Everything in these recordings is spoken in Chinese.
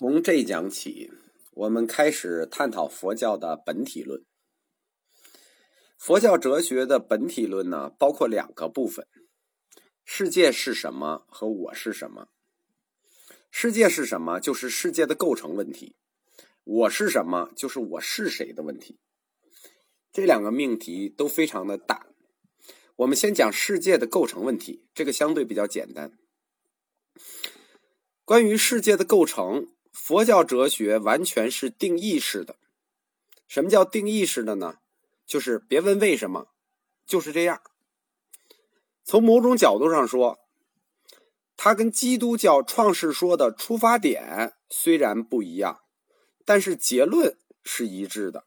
从这一讲起，我们开始探讨佛教的本体论。佛教哲学的本体论呢，包括两个部分：世界是什么和我是什么。世界是什么，就是世界的构成问题；我是什么，就是我是谁的问题。这两个命题都非常的大。我们先讲世界的构成问题，这个相对比较简单。关于世界的构成。佛教哲学完全是定义式的。什么叫定义式的呢？就是别问为什么，就是这样。从某种角度上说，它跟基督教创世说的出发点虽然不一样，但是结论是一致的。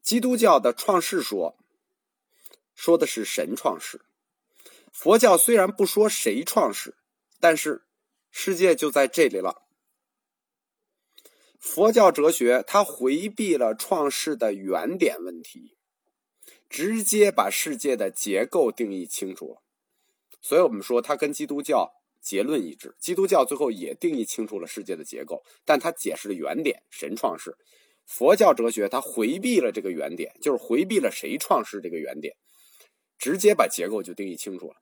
基督教的创世说说的是神创世，佛教虽然不说谁创世，但是世界就在这里了。佛教哲学，它回避了创世的原点问题，直接把世界的结构定义清楚了。所以我们说，它跟基督教结论一致。基督教最后也定义清楚了世界的结构，但它解释了原点神创世。佛教哲学它回避了这个原点，就是回避了谁创世这个原点，直接把结构就定义清楚了。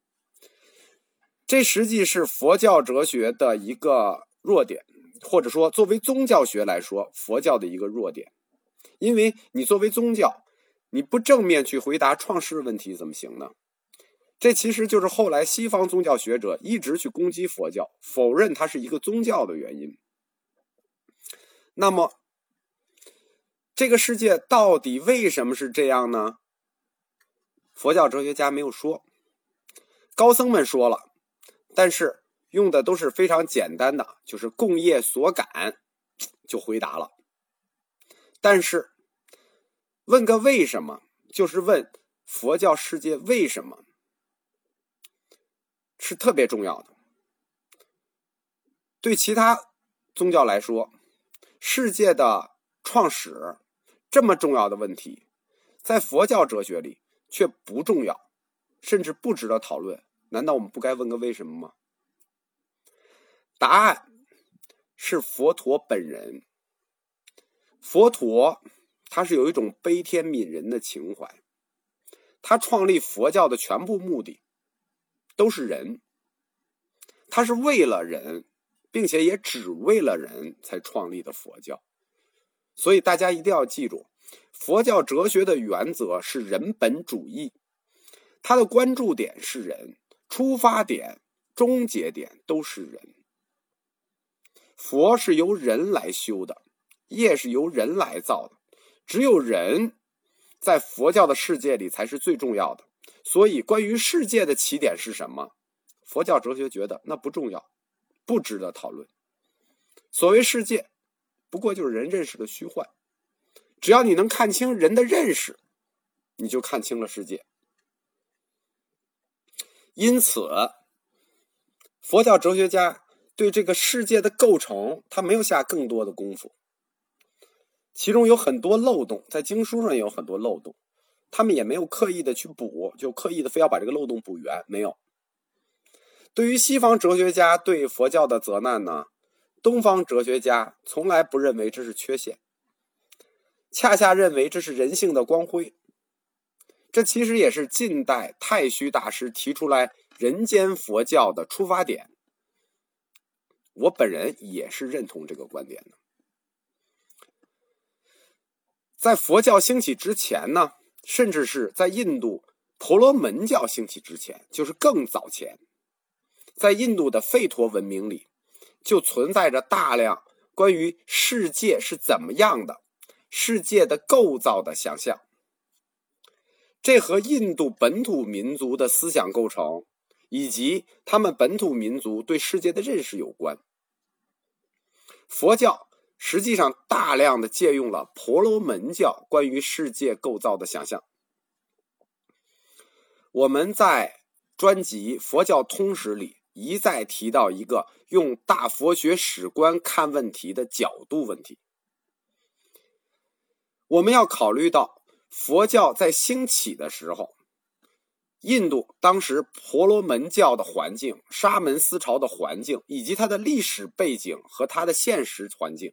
这实际是佛教哲学的一个弱点。或者说，作为宗教学来说，佛教的一个弱点，因为你作为宗教，你不正面去回答创世问题怎么行呢？这其实就是后来西方宗教学者一直去攻击佛教，否认它是一个宗教的原因。那么，这个世界到底为什么是这样呢？佛教哲学家没有说，高僧们说了，但是。用的都是非常简单的，就是共业所感，就回答了。但是问个为什么，就是问佛教世界为什么，是特别重要的。对其他宗教来说，世界的创始这么重要的问题，在佛教哲学里却不重要，甚至不值得讨论。难道我们不该问个为什么吗？答案是佛陀本人。佛陀他是有一种悲天悯人的情怀，他创立佛教的全部目的都是人，他是为了人，并且也只为了人才创立的佛教。所以大家一定要记住，佛教哲学的原则是人本主义，它的关注点是人，出发点、终结点都是人。佛是由人来修的，业是由人来造的，只有人在佛教的世界里才是最重要的。所以，关于世界的起点是什么，佛教哲学觉得那不重要，不值得讨论。所谓世界，不过就是人认识的虚幻。只要你能看清人的认识，你就看清了世界。因此，佛教哲学家。对这个世界的构成，他没有下更多的功夫，其中有很多漏洞，在经书上也有很多漏洞，他们也没有刻意的去补，就刻意的非要把这个漏洞补圆，没有。对于西方哲学家对佛教的责难呢，东方哲学家从来不认为这是缺陷，恰恰认为这是人性的光辉。这其实也是近代太虚大师提出来人间佛教的出发点。我本人也是认同这个观点的。在佛教兴起之前呢，甚至是在印度婆罗门教兴起之前，就是更早前，在印度的吠陀文明里，就存在着大量关于世界是怎么样的、世界的构造的想象。这和印度本土民族的思想构成以及他们本土民族对世界的认识有关。佛教实际上大量的借用了婆罗门教关于世界构造的想象。我们在专辑《佛教通史》里一再提到一个用大佛学史观看问题的角度问题。我们要考虑到佛教在兴起的时候，印度当时婆罗门教的环境、沙门思潮的环境，以及它的历史背景和它的现实环境，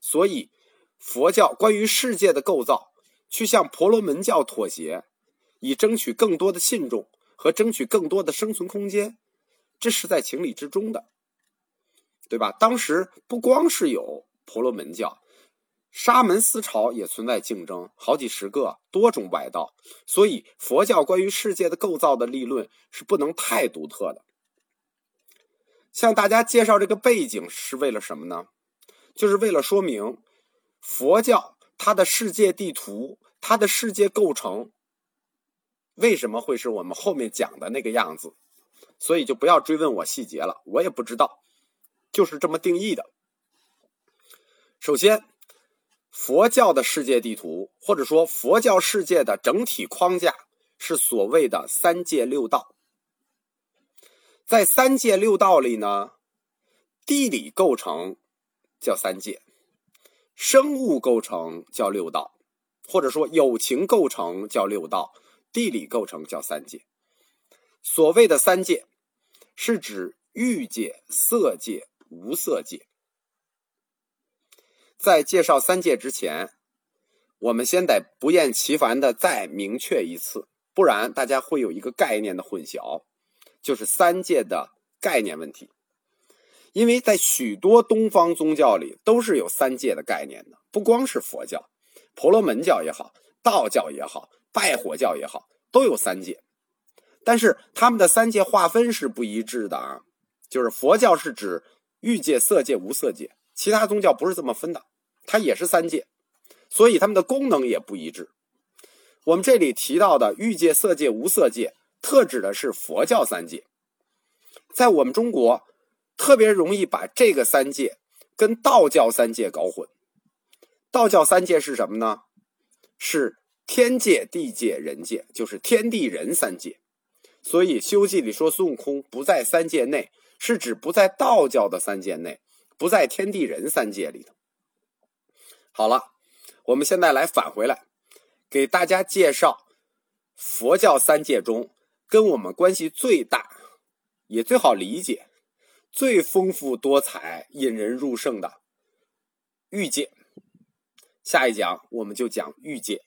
所以佛教关于世界的构造，去向婆罗门教妥协，以争取更多的信众和争取更多的生存空间，这是在情理之中的，对吧？当时不光是有婆罗门教。沙门思潮也存在竞争，好几十个多种外道，所以佛教关于世界的构造的立论是不能太独特的。向大家介绍这个背景是为了什么呢？就是为了说明佛教它的世界地图、它的世界构成为什么会是我们后面讲的那个样子。所以就不要追问我细节了，我也不知道，就是这么定义的。首先。佛教的世界地图，或者说佛教世界的整体框架，是所谓的三界六道。在三界六道里呢，地理构成叫三界，生物构成叫六道，或者说有情构成叫六道，地理构成叫三界。所谓的三界，是指欲界、色界、无色界。在介绍三界之前，我们先得不厌其烦的再明确一次，不然大家会有一个概念的混淆，就是三界的概念问题。因为在许多东方宗教里都是有三界的概念的，不光是佛教，婆罗门教也好，道教也好，拜火教也好，都有三界。但是他们的三界划分是不一致的啊，就是佛教是指欲界、色界、无色界，其他宗教不是这么分的。它也是三界，所以它们的功能也不一致。我们这里提到的欲界、色界、无色界，特指的是佛教三界。在我们中国，特别容易把这个三界跟道教三界搞混。道教三界是什么呢？是天界、地界、人界，就是天地人三界。所以《西游记》里说孙悟空不在三界内，是指不在道教的三界内，不在天地人三界里头。好了，我们现在来返回来，给大家介绍佛教三界中跟我们关系最大、也最好理解、最丰富多彩、引人入胜的欲界。下一讲我们就讲欲界。